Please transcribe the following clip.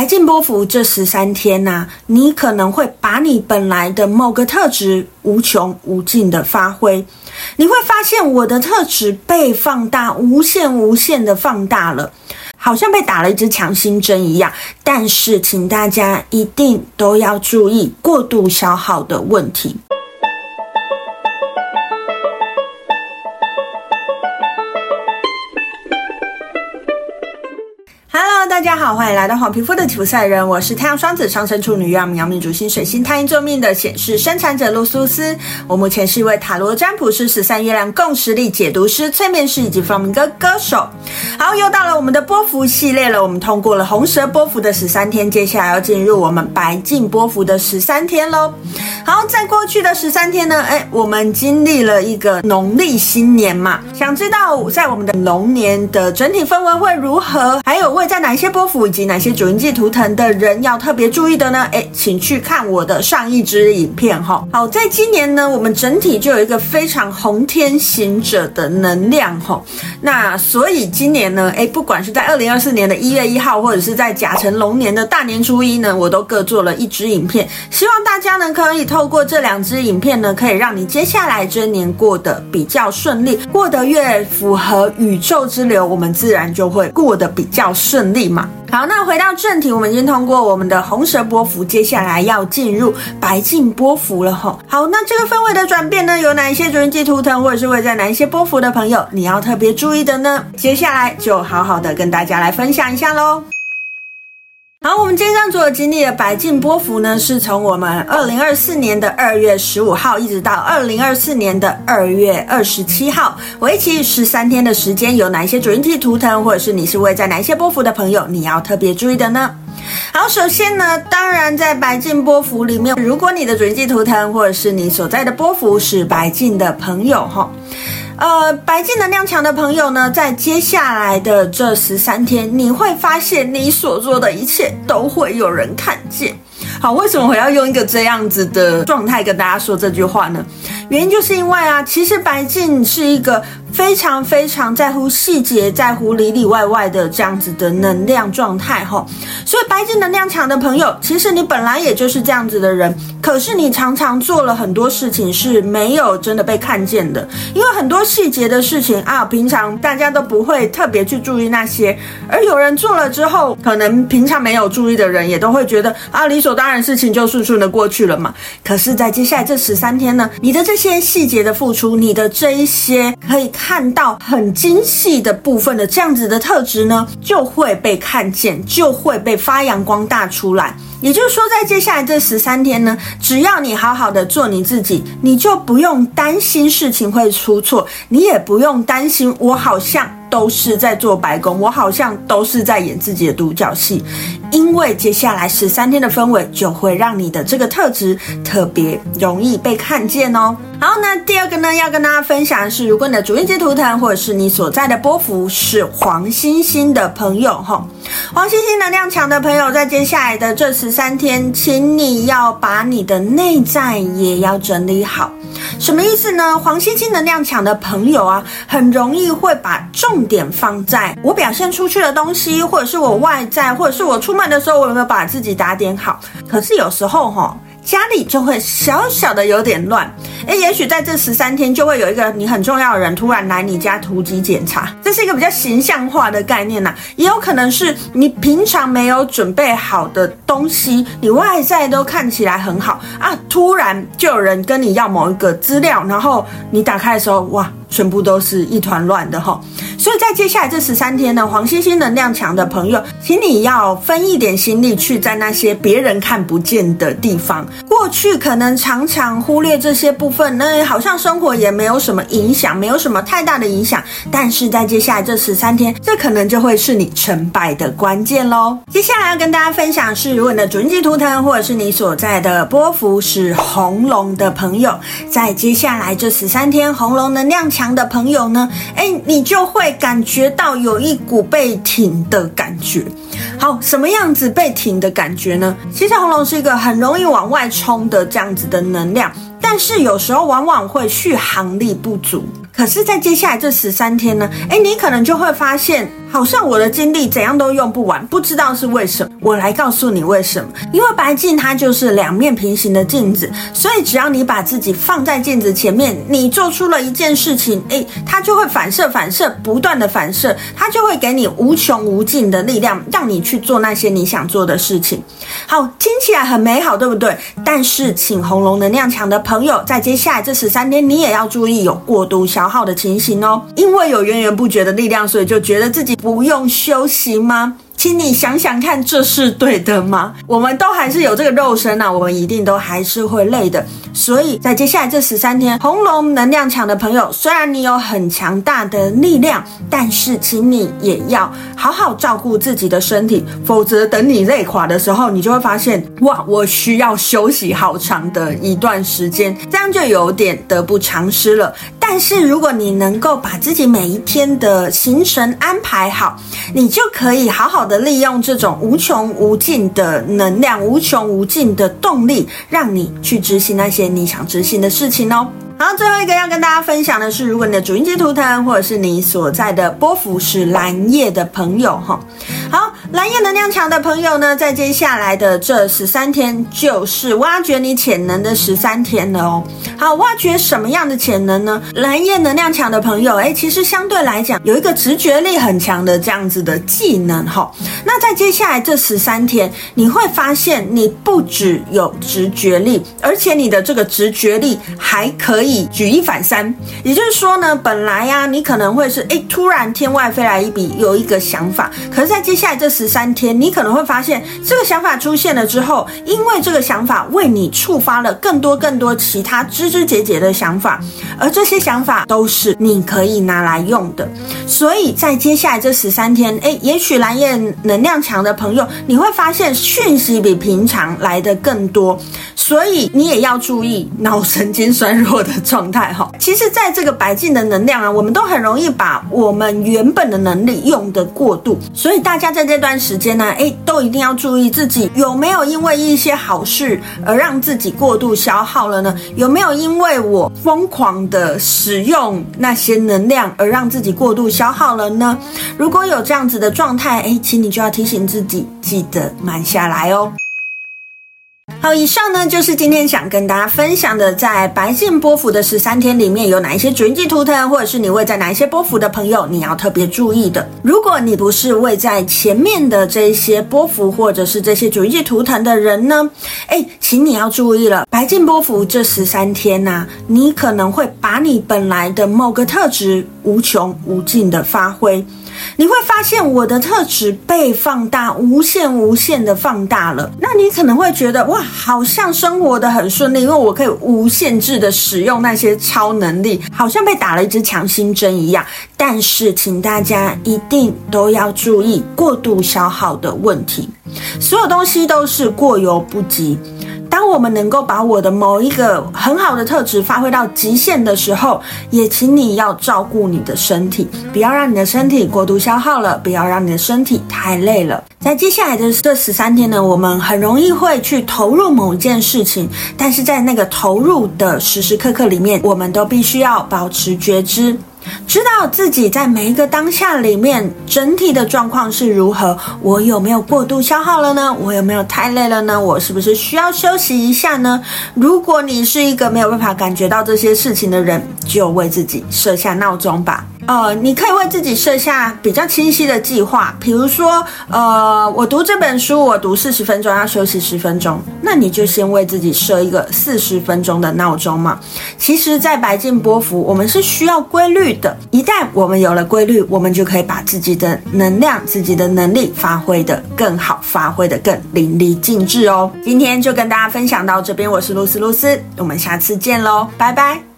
白镜波幅这十三天呐、啊，你可能会把你本来的某个特质无穷无尽的发挥，你会发现我的特质被放大，无限无限的放大了，好像被打了一支强心针一样。但是，请大家一定都要注意过度消耗的问题。大家好，欢迎来到黄皮肤的吉普赛人，我是太阳双子上升处女月亮命主星水星太阴坐命的显示生产者露苏斯。我目前是一位塔罗占卜师、十三月亮共识力解读师、催眠师以及弗朗明哥歌手。好，又到了我们的波幅系列了。我们通过了红蛇波幅的十三天，接下来要进入我们白镜波幅的十三天喽。好，在过去的十三天呢，哎，我们经历了一个农历新年嘛。想知道在我们的龙年的整体氛围会如何？还有会在哪些波符以及哪些主印记图腾的人要特别注意的呢？哎，请去看我的上一支影片哈。好，在今年呢，我们整体就有一个非常红天行者的能量哈。那所以今年呢，哎，不管是在二零二四年的一月一号，或者是在甲辰龙年的大年初一呢，我都各做了一支影片，希望大家呢可以透过这两支影片呢，可以让你接下来这年过得比较顺利，过得越符合宇宙之流，我们自然就会过得比较顺利嘛。好，那回到正题，我们已经通过我们的红蛇波幅，接下来要进入白净波幅了吼。好，那这个氛围的转变呢，有哪一些主人记图腾，或者是会在哪一些波幅的朋友，你要特别注意的呢？接下来就好好的跟大家来分享一下喽。们今天做的经历的白镜波幅呢，是从我们二零二四年的二月十五号一直到二零二四年的二月二十七号，为期十三天的时间，有哪一些主题图腾，或者是你是会在哪一些波幅的朋友，你要特别注意的呢？好，首先呢，当然在白镜波幅里面，如果你的主印记图腾，或者是你所在的波幅是白镜的朋友，哈。呃，白镜能量强的朋友呢，在接下来的这十三天，你会发现你所做的一切都会有人看见。好，为什么我要用一个这样子的状态跟大家说这句话呢？原因就是因为啊，其实白镜是一个非常非常在乎细节、在乎里里外外的这样子的能量状态哈。所以白金能量强的朋友，其实你本来也就是这样子的人，可是你常常做了很多事情是没有真的被看见的，因为很多细节的事情啊，平常大家都不会特别去注意那些，而有人做了之后，可能平常没有注意的人也都会觉得啊，理所当然事情就顺顺的过去了嘛。可是，在接下来这十三天呢，你的这些细节的付出，你的这一些可以看看到很精细的部分的这样子的特质呢，就会被看见，就会被发扬光大出来。也就是说，在接下来这十三天呢，只要你好好的做你自己，你就不用担心事情会出错，你也不用担心我好像。都是在做白工，我好像都是在演自己的独角戏，因为接下来十三天的氛围就会让你的这个特质特别容易被看见哦。好，那第二个呢，要跟大家分享的是，如果你的主印记图腾或者是你所在的波幅是黄星星的朋友哈，黄星星能量强的朋友，在接下来的这十三天，请你要把你的内在也要整理好。什么意思呢？黄星星能量强的朋友啊，很容易会把重点放在我表现出去的东西，或者是我外在，或者是我出门的时候，我有没有把自己打点好？可是有时候哈。家里就会小小的有点乱，诶，也许在这十三天就会有一个你很重要的人突然来你家突击检查，这是一个比较形象化的概念呐，也有可能是你平常没有准备好的东西，你外在都看起来很好啊，突然就有人跟你要某一个资料，然后你打开的时候，哇！全部都是一团乱的哈，所以在接下来这十三天呢，黄星星能量强的朋友，请你要分一点心力去在那些别人看不见的地方。过去可能常常忽略这些部分，那好像生活也没有什么影响，没有什么太大的影响。但是在接下来这十三天，这可能就会是你成败的关键喽。接下来要跟大家分享是，如果你的主印记图腾或者是你所在的波幅是红龙的朋友，在接下来这十三天，红龙能量强。强的朋友呢，诶，你就会感觉到有一股被挺的感觉。好，什么样子被挺的感觉呢？其实红龙是一个很容易往外冲的这样子的能量，但是有时候往往会续航力不足。可是，在接下来这十三天呢，诶，你可能就会发现，好像我的精力怎样都用不完，不知道是为什么。我来告诉你为什么。因为白镜它就是两面平行的镜子，所以只要你把自己放在镜子前面，你做出了一件事情，诶，它就会反射、反射，不断的反射，它就会给你无穷无尽的力量，让你去做那些你想做的事情。好，听起来很美好，对不对？但是，请红龙能量强的朋友，在接下来这十三天，你也要注意有过度消耗的情形哦，因为有源源不绝的力量，所以就觉得自己不用休息吗？请你想想看，这是对的吗？我们都还是有这个肉身啊，我们一定都还是会累的。所以在接下来这十三天，红龙能量强的朋友，虽然你有很强大的力量，但是请你也要好好照顾自己的身体，否则等你累垮的时候，你就会发现，哇，我需要休息好长的一段时间，这样就有点得不偿失了。但是如果你能够把自己每一天的行程安排好，你就可以好好的利用这种无穷无尽的能量、无穷无尽的动力，让你去执行那些你想执行的事情哦。好，最后一个要跟大家分享的是，如果你的主音节图腾或者是你所在的波幅是蓝夜的朋友，哈，好，蓝夜能量强的朋友呢，在接下来的这十三天，就是挖掘你潜能的十三天了哦。好，挖掘什么样的潜能呢？蓝夜能量强的朋友，哎，其实相对来讲，有一个直觉力很强的这样子的技能，哈。那在接下来这十三天，你会发现，你不只有直觉力，而且你的这个直觉力还可以。举一反三，也就是说呢，本来呀、啊，你可能会是诶，突然天外飞来一笔，有一个想法。可是，在接下来这十三天，你可能会发现，这个想法出现了之后，因为这个想法为你触发了更多更多其他枝枝节节的想法，而这些想法都是你可以拿来用的。所以在接下来这十三天，诶，也许蓝夜能量强的朋友，你会发现讯息比平常来的更多，所以你也要注意脑神经衰弱的状态哈，其实，在这个白镜的能量啊，我们都很容易把我们原本的能力用的过度，所以大家在这段时间呢，诶，都一定要注意自己有没有因为一些好事而让自己过度消耗了呢？有没有因为我疯狂的使用那些能量而让自己过度消耗了呢？如果有这样子的状态，诶，请你就要提醒自己，记得慢下来哦。好，以上呢就是今天想跟大家分享的，在白镜波幅的十三天里面有哪一些主印记图腾，或者是你位在哪一些波幅的朋友，你要特别注意的。如果你不是位在前面的这些波幅，或者是这些主印记图腾的人呢，诶，请你要注意了，白镜波幅这十三天呐、你可能会把你本来的某个特质无穷无尽的发挥。你会发现我的特质被放大，无限无限的放大了。那你可能会觉得哇，好像生活得很顺利，因为我可以无限制的使用那些超能力，好像被打了一支强心针一样。但是，请大家一定都要注意过度消耗的问题，所有东西都是过犹不及。当我们能够把我的某一个很好的特质发挥到极限的时候，也请你要照顾你的身体，不要让你的身体过度消耗了，不要让你的身体太累了。在接下来的这十三天呢，我们很容易会去投入某一件事情，但是在那个投入的时时刻刻里面，我们都必须要保持觉知。知道自己在每一个当下里面整体的状况是如何，我有没有过度消耗了呢？我有没有太累了呢？我是不是需要休息一下呢？如果你是一个没有办法感觉到这些事情的人，就为自己设下闹钟吧。呃，你可以为自己设下比较清晰的计划，比如说，呃，我读这本书，我读四十分钟，要休息十分钟，那你就先为自己设一个四十分钟的闹钟嘛。其实，在白镜波符，我们是需要规律的。一旦我们有了规律，我们就可以把自己的能量、自己的能力发挥得更好，发挥得更淋漓尽致哦。今天就跟大家分享到这边，我是露丝露丝，我们下次见喽，拜拜。